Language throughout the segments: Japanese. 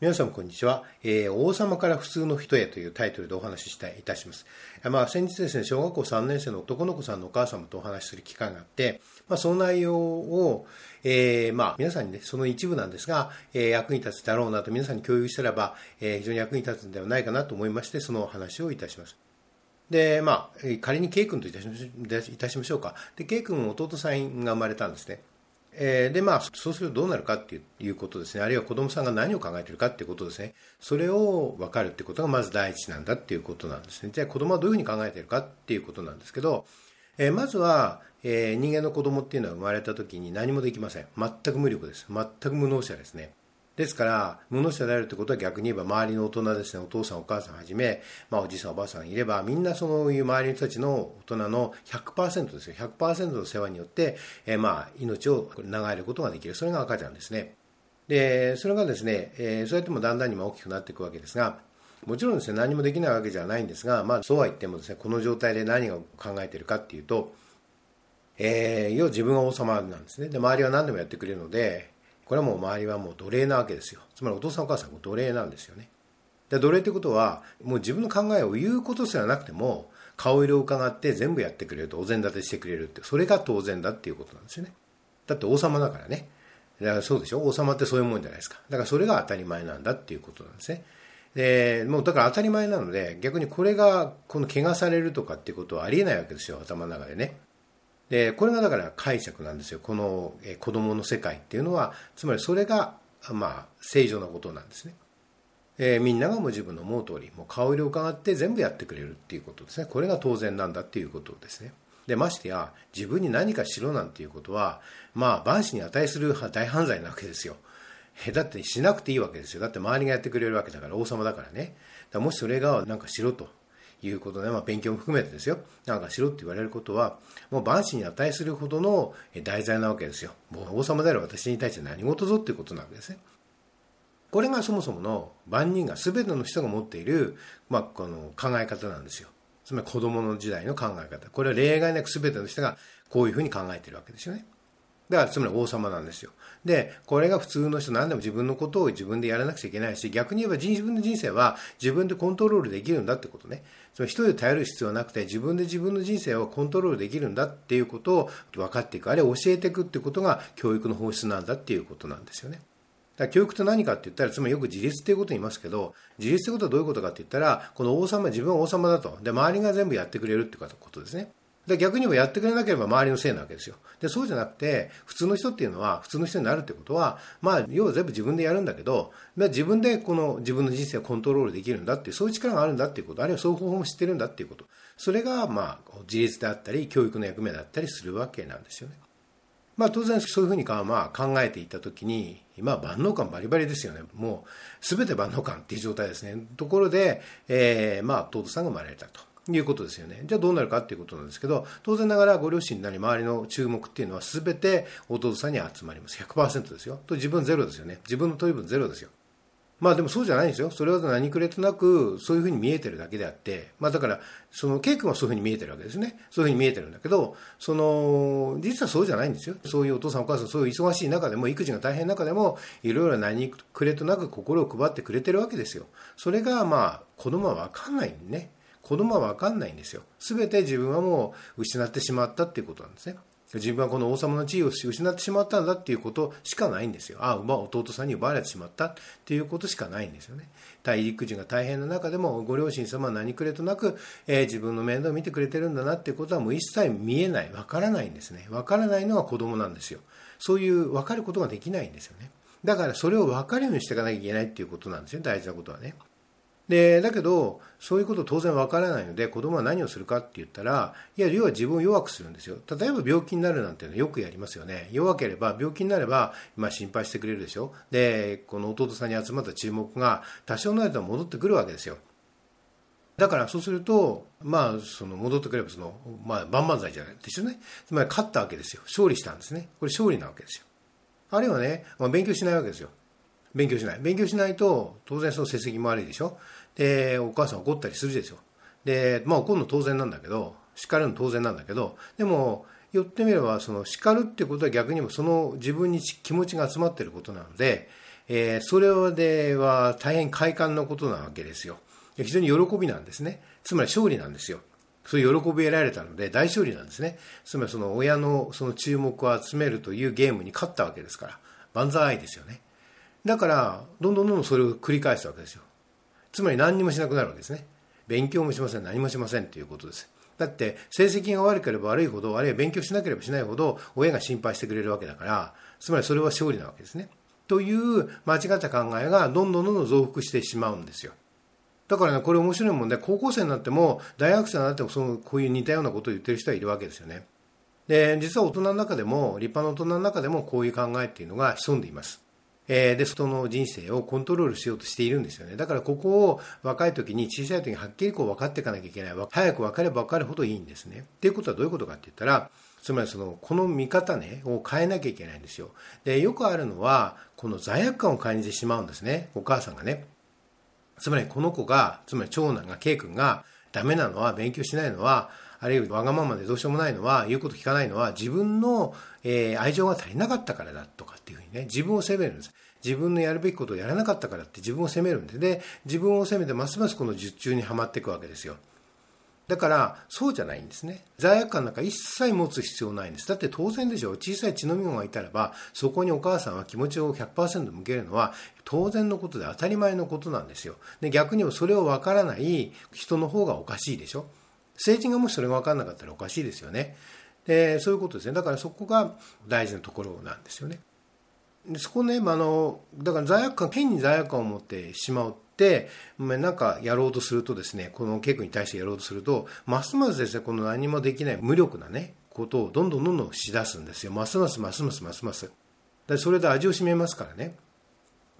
皆さんこんにちは、えー、王様から普通の人へというタイトルでお話ししたいいたします。まあ、先日ですね、小学校3年生の男の子さんのお母様とお話しする機会があって、まあ、その内容を、えー、まあ、皆さんにね、その一部なんですが、えー、役に立つだろうなと皆さんに共有したらば、え、非常に役に立つんではないかなと思いまして、そのお話をいたします。で、まあ、仮に K 君といたしましょうか。で、K 君弟さんが生まれたんですね。えー、で、まあ、そうするとどうなるかっていうことですね。あるいは子供さんが何を考えてるかっていうことですね。それを分かるっていうことがまず第一なんだっていうことなんですね。じゃあ子供はどういうふうに考えてるかっていうことなんですけど、えー、まずは、えー、人間の子供っていうのは生まれた時に何もできません。全く無力です。全く無能者ですね。ですから、無能者であるということは逆に言えば周りの大人ですね、お父さんお母さんはじめ、まあおじいさんおばあさんいれば、みんなそういう周りの人たちの大人の100%ですよ。100%の世話によって、えー、まあ命を長えることができる。それが赤ちゃんですね。で、それがですね、えー、そうやってもだんだんにも大きくなっていくわけですが、もちろんですね、何もできないわけじゃないんですが、まあそうは言ってもですね、この状態で何を考えているかっていうと、えー、要は自分が王様なんですね。で、周りは何でもやってくれるので、これはもう周りはもう奴隷なわけですよ。つまりお父さんお母さんも奴隷なんですよね。で奴隷ってことはもう自分の考えを言うことすらなくても顔色を伺って全部やってくれるとお膳立てしてくれるってそれが当然だっていうことなんですよね。だって王様だからね。だからそうでしょ？王様ってそういうもんじゃないですか。だからそれが当たり前なんだっていうことなんですね。でもうだから当たり前なので逆にこれがこの怪我されるとかっていうことはありえないわけですよ頭の中でね。でこれがだから解釈なんですよ。この、え子供の世界っていうのはつまりそれが、まあ、正常なことなんですね、えー、みんながもう自分の思う通りもう顔色を伺って全部やってくれるっていうことですね。これが当然なんだっていうことですね。でましてや自分に何かしろなんていうことはまあ万死に値する大犯罪なわけですよ。だってしなくていいわけですよ。だって周りがやってくれるわけだから王様だからね。だからもしそれが何かしろということで、まあ、勉強も含めてですよ、なんかしろって言われることは、もう万死に値するほどの題材なわけですよ。もう王様である私に対して何事ぞっていうことなわけですね。これがそもそもの万人が全ての人が持っている、まあ、この考え方なんですよ。つまり子供の時代の考え方。これは例外なく全ての人がこういうふうに考えているわけですよね。だからつまり王様なんですよ。で、これが普通の人何でも自分のことを自分でやらなくちゃいけないし、逆に言えば自分の人生は自分でコントロールできるんだってことね。その人で頼る必要はなくて自分で自分の人生をコントロールできるんだっていうことを分かっていく、あるいは教えていくってことが教育の本質なんだっていうことなんですよね。だ教育って何かって言ったら、つまりよく自立っていうことを言いますけど、自立ってことはどういうことかって言ったら、この王様、自分は王様だと。で、周りが全部やってくれるってことですね。で逆に言えばやってくれなければ周りのせいなわけですよ。で、そうじゃなくて、普通の人っていうのは、普通の人になるってことは、まあ、要は全部自分でやるんだけど、自分でこの自分の人生をコントロールできるんだっていう、そういう力があるんだっていうこと、あるいはそういう方法も知ってるんだっていうこと。それが、まあ、自立であったり、教育の役目だったりするわけなんですよね。まあ、当然そういうふうにか、まあ、考えていたときに、今、万能感バリバリですよね。もう、すべて万能感っていう状態ですね。ところで、えー、まあ、弟さんが生まれたと。いうことですよね。じゃあどうなるかっていうことなんですけど、当然ながらご両親なり周りの注目っていうのは全て弟さんに集まります。100%ですよ。と自分ゼロですよね。自分の取り分ゼロですよ。まあでもそうじゃないんですよ。それは何くれとなく、そういうふうに見えてるだけであって、まあだから、その、ケイ君はそういうふうに見えてるわけですね。そういうふうに見えてるんだけど、その、実はそうじゃないんですよ。そういうお父さんお母さん、そういう忙しい中でも、育児が大変な中でも、いろいろ何くれとなく心を配ってくれてるわけですよ。それが、まあ、子供はわかんないね。子供は分かんないんですよ。すべて自分はもう失ってしまったっていうことなんですね。自分はこの王様の地位を失ってしまったんだっていうことしかないんですよ。ああま、弟さんに奪われてしまったっていうことしかないんですよね。大陸人が大変な中でも、ご両親様は何くれとなく、えー、自分の面倒を見てくれてるんだなっていうことはもう一切見えない、わからないんですね。わからないのは子供なんですよ。そういう分かることができないんですよね。だからそれを分かるようにしていかなきゃいけないっていうことなんですよ、大事なことはね。でだけどそういうこと当然わからないので子供は何をするかって言ったらいや要は自分を弱くするんですよ例えば病気になるなんていうのよくやりますよね弱ければ病気になれば、まあ、心配してくれるでしょでこの弟さんに集まった注目が多少の間戻ってくるわけですよだからそうすると、まあ、その戻ってくればその、まあ、万々歳じゃないですよね。つまり勝ったわけですよ。勝利したんですね。これ勝利なわけですよ。あるいはね、まあ、勉強しないわけですよ。勉強しない。勉強しないと、当然その成績も悪いでしょ。で、お母さん怒ったりするでしょ。で、まあ怒るの当然なんだけど、叱るの当然なんだけど、でも、言ってみればその叱るってことは逆にもその自分に気持ちが集まっていることなので、えー、それでは大変快感なことなわけですよ非常に喜びなんですねつまり勝利なんですよそういう喜び得られたので大勝利なんですねつまりその親のその注目を集めるというゲームに勝ったわけですから万歳ですよねだからどんどんどんどんそれを繰り返すわけですよ。つまり何にもしなくなるわけですね。勉強もしません。何もしません。ということです。だって成績が悪ければ悪いほどあるいは勉強しなければしないほど親が心配してくれるわけだからつまりそれは勝利なわけですね。という間違った考えがどんどんどんどん増幅してしまうんですよ。だからねこれ面白いもんで高校生になっても大学生になってもそのこういう似たようなことを言ってる人はいるわけですよね。で実は大人の中でも立派な大人の中でもこういう考えっていうのが潜んでいます。えー、で人の人生をコントロールしようとしているんですよね。だからここを若い時に小さい時にはっきりこう分かっていかなきゃいけない。早く分かれば分かるほどいいんですね。っていうことはどういうことかって言ったらつまりそのこの見方ねを変えなきゃいけないんですよ。でよくあるのはこの罪悪感を感じてしまうんですね。お母さんがね。つまりこの子がつまり長男が K 君がダメなのは勉強しないのはあるいはわがままでどうしようもないのは言うこと聞かないのは自分の、えー、愛情が足りなかったからだとかっていうふうにね自分を責めるんです。自分のやるべきことをやらなかったからって自分を責めるんで。で自分を責めてますますこの術中にはまっていくわけですよ。だからそうじゃないんですね。罪悪感なんか一切持つ必要ないんです。だって当然でしょ。う小さい血のみ子がいたらばそこにお母さんは気持ちを100%向けるのは当然のことで当たり前のことなんですよ。で逆にそれを分からない人の方がおかしいでしょ。政治がもしそれが分からなかったらおかしいですよね。でそういうことですね。だからそこが大事なところなんですよね。でそこね、まあ、のだから罪悪感変に罪悪感を持ってしまうってなんかやろうとするとですねこのケイ君に対してやろうとするとますますですねこの何もできない無力なねことをどんどんどんどんしだすんですよ。ますますますますますます。でそれで味を占めますからね。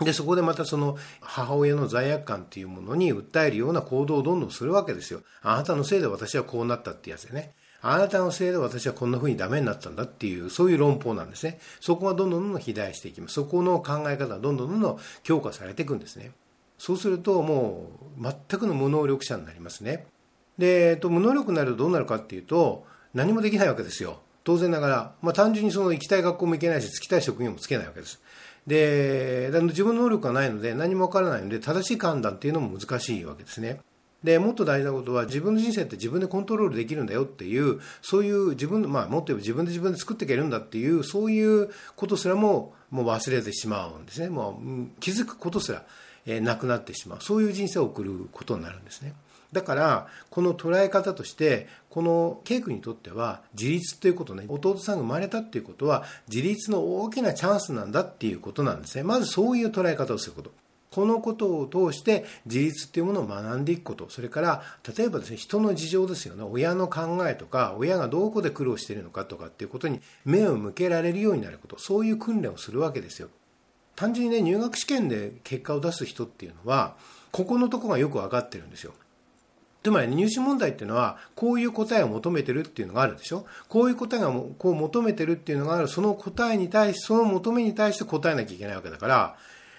でそこでまたその母親の罪悪感っていうものに訴えるような行動をどんどんするわけですよ。あなたのせいで私はこうなったってやつでね。あなたのせいで私はこんな風にダメになったんだっていう、そういう論法なんですね。そこがどんどんどんどん肥大していきます。そこの考え方がどんどんどんどん強化されていくんですね。そうするともう全くの無能力者になりますね。で、えっと、無能力になるとどうなるかっていうと、何もできないわけですよ。当然ながら、まあ、単純にその行きたい学校も行けないし、つきたい職業もつけないわけです。で、自分の能力がないので何もわからないので、正しい判断っていうのも難しいわけですね。でもっと大事なことは自分の人生って自分でコントロールできるんだよっていうそういう自分まあもっと言えば自分で自分で作っていけるんだっていうそういうことすらももう忘れてしまうんですね。もう気づくことすら、えー、なくなってしまう。そういう人生を送ることになるんですね。だからこの捉え方としてこのケイ君にとっては自立ということね。弟さんが生まれたっていうことは自立の大きなチャンスなんだっていうことなんですね。まずそういう捉え方をすること。このことを通して自立っていうものを学んでいくこと。それから例えばですね人の事情ですよね。親の考えとか親がどこで苦労しているのかとかっていうことに目を向けられるようになること。そういう訓練をするわけですよ。単純にね入学試験で結果を出す人っていうのはここのとこがよく分かってるんですよ。つまり入試問題っていうのはこういう答えを求めてるっていうのがあるでしょ。こういう答えがこう求めてるっていうのがある。その答えに対しその求めに対して答えなきゃいけないわけだから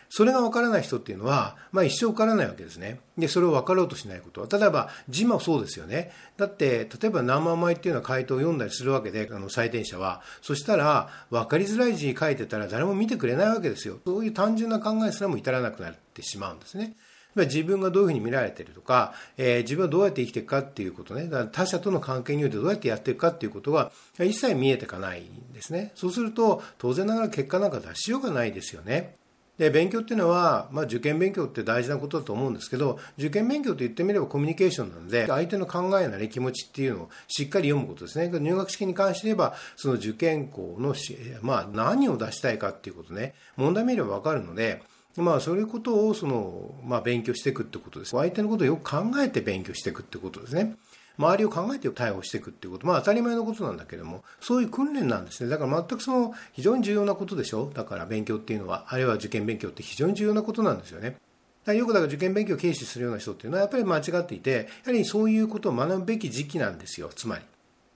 それが分からない人っていうのは、まあ、一生分からないわけですね。で、それを分かろうとしないことは。例えば、字もそうですよね。だって、例えば何万枚っていうような回答を読んだりするわけで、あの、採点者は。そしたら、分かりづらい字書いてたら誰も見てくれないわけですよ。そういう単純な考えすらも至らなくなってしまうんですね。自分がどういうふうに見られているとか、えー、自分はどうやって生きていくかっていうことね、他者との関係においてどうやってやっていくかっていうことは一切見えていかないんですね。そうすると、当然ながら結果なんか出しようがないですよね。で勉強っていうのは、まあ、受験勉強って大事なことだと思うんですけど受験勉強と言ってみればコミュニケーションなので相手の考えなり気持ちっていうのをしっかり読むことですね入学式に関して言えばその受験校の、まあ、何を出したいかっていうことね問題見れば分かるのでまあ、そういうことをその、まあ、勉強していくってことです。相手のことをよく考えて勉強していくってことですね。周りを考えて対応していくっていうこと、まあ当たり前のことなんだけども、そういう訓練なんですね。だから全くその非常に重要なことでしょ？だから勉強っていうのは、あるいは受験勉強って非常に重要なことなんですよねだ。よくだから受験勉強を軽視するような人っていうのはやっぱり間違っていて、やはりそういうことを学ぶべき時期なんですよ、つまり。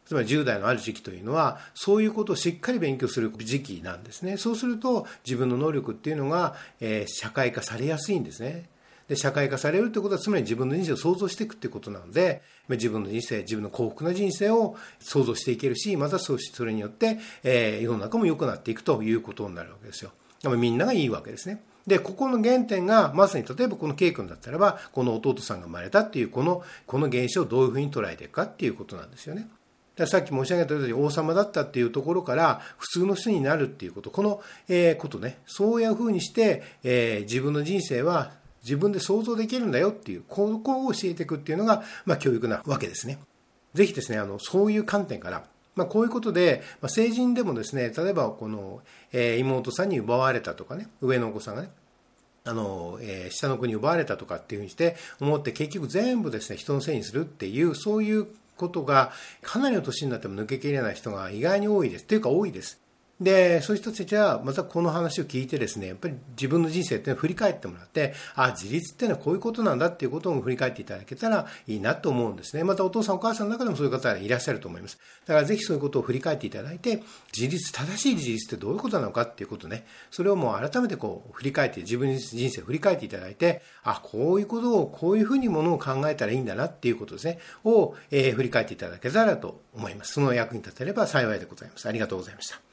つまり10代のある時期というのは、そういうことをしっかり勉強する時期なんですね。そうすると、自分の能力っていうのが、えー、社会化されやすいんですね。で、社会化されるということは、つまり自分の人生を想像していくということなので、自分の人生、自分の幸福な人生を想像していけるし、またそれによって、えー、世の中も良くなっていくということになるわけですよ。みんながいいわけですね。で、ここの原点が、まさに例えばこの K 君だったらば、この弟さんが生まれたっていう、この、この現象をどういうふうに捉えていくかっていうことなんですよね。さっき申し上げたように王様だったっていうところから普通の人になるっていうこと、この、えー、ことね、そういうふうにして、えー、自分の人生は自分で想像できるんだよっていう、ここを教えていくっていうのが、まあ、教育なわけですね。ぜひですね、あの、そういう観点から、まあ、こういうことで、まあ、成人でもですね、例えばこの、えー、妹さんに奪われたとかね、上のお子さんがね、あの、えー、下の子に奪われたとかっていうふうにして思って結局全部ですね、人のせいにするっていう、そういうことがかなりの年になっても抜けきれない人が意外に多いです。というか多いです。で、そういう人たちは、またこの話を聞いてですね、やっぱり自分の人生って振り返ってもらって、あ、自立ってのはこういうことなんだっていうことを振り返っていただけたらいいなと思うんですね。またお父さんお母さんの中でもそういう方がいらっしゃると思います。だからぜひそういうことを振り返っていただいて、自立、正しい自立ってどういうことなのかっていうことね、それをもう改めてこう振り返って、自分の人生を振り返っていただいて、あ、こういうことを、こういうふうにものを考えたらいいんだなっていうことですね、を、えー、振り返っていただけたらと思います。その役に立てれば幸いでございます。ありがとうございました。